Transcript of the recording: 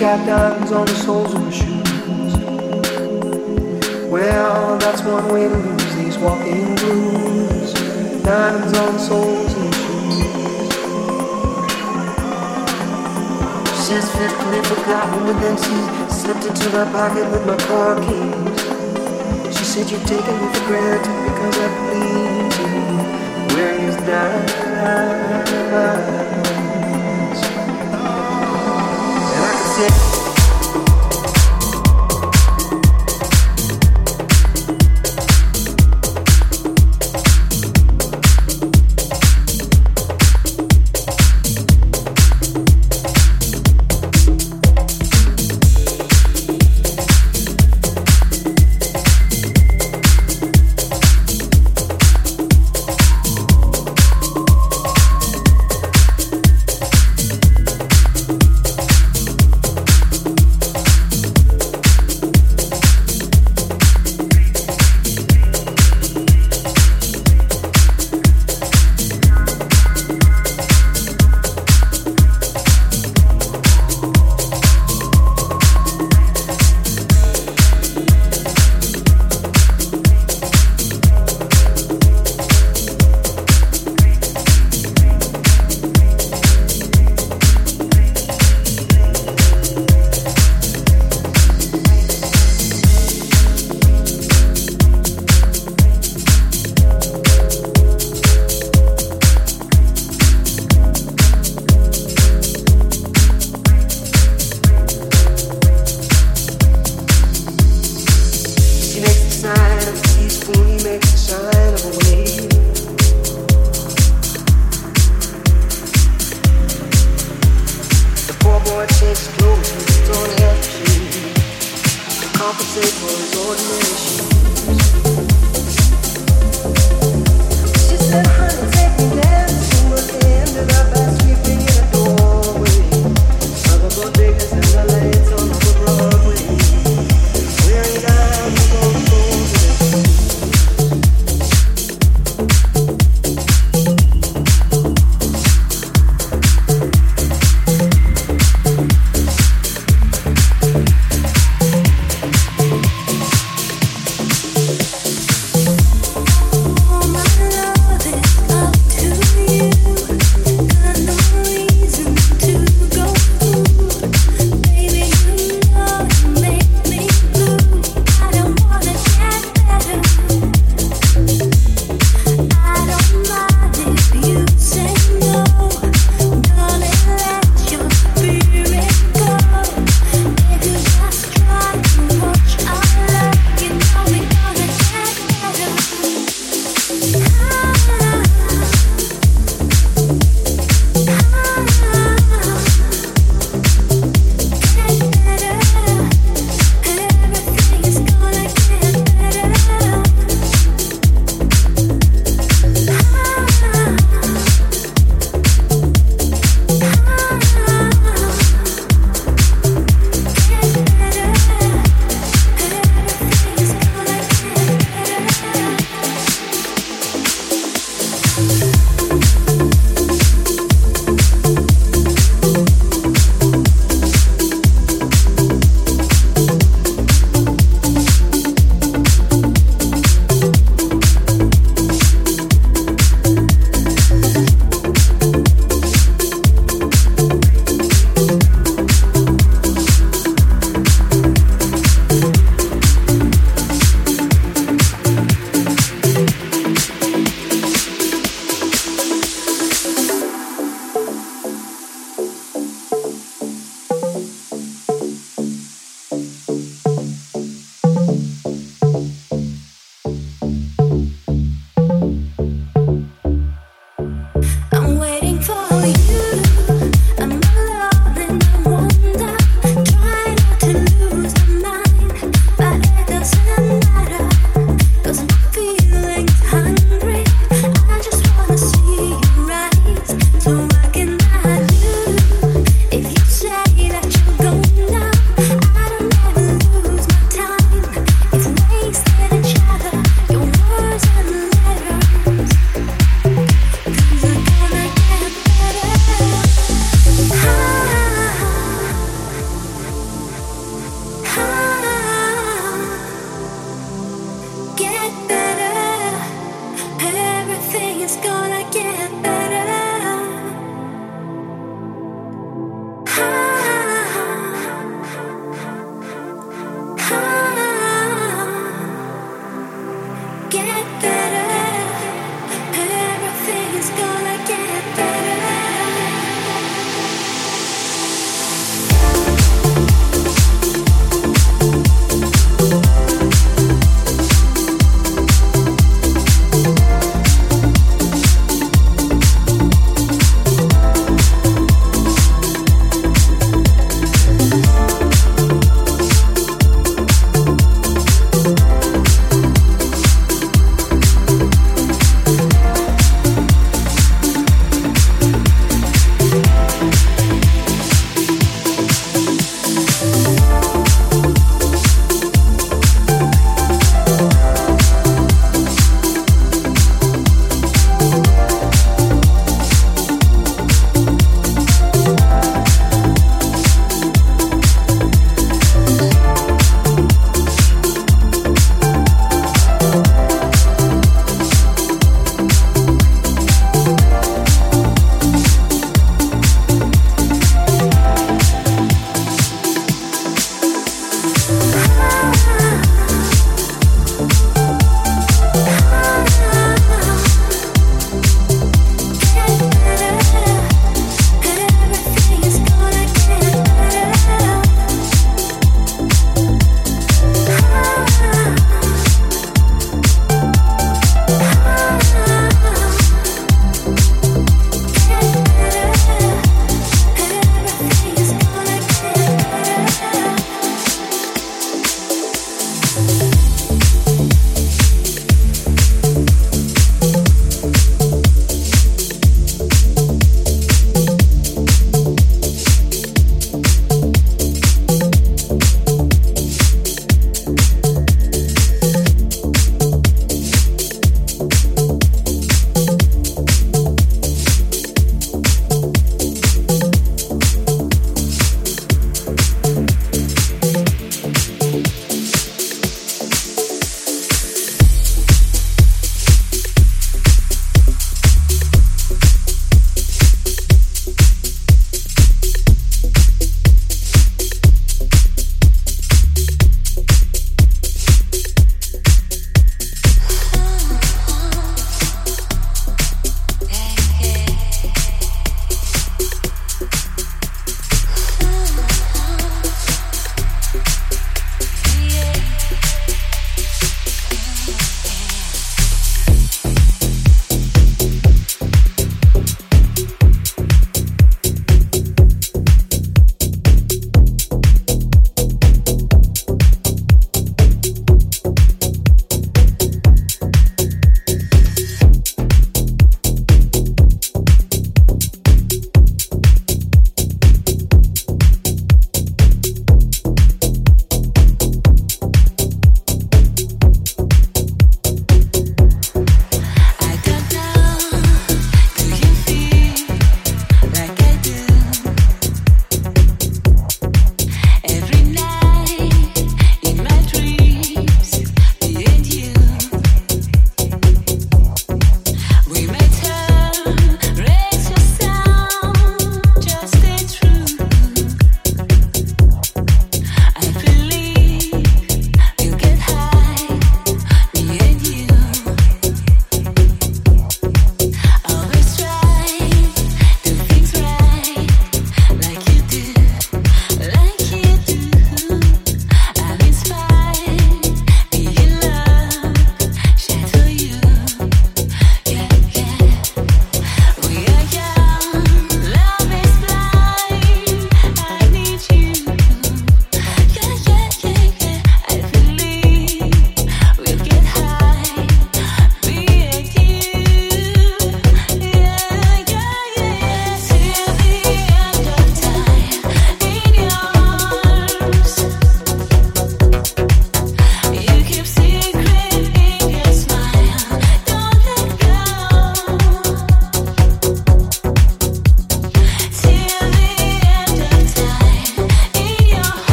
got diamonds on the soles of her shoes. Well, that's one way to lose these walking blues. Diamonds on the soles of her shoes. She says physically forgotten, but then she slipped into my pocket with my car keys. She said you're taking me for granted because I please you. Wearing these diamonds. It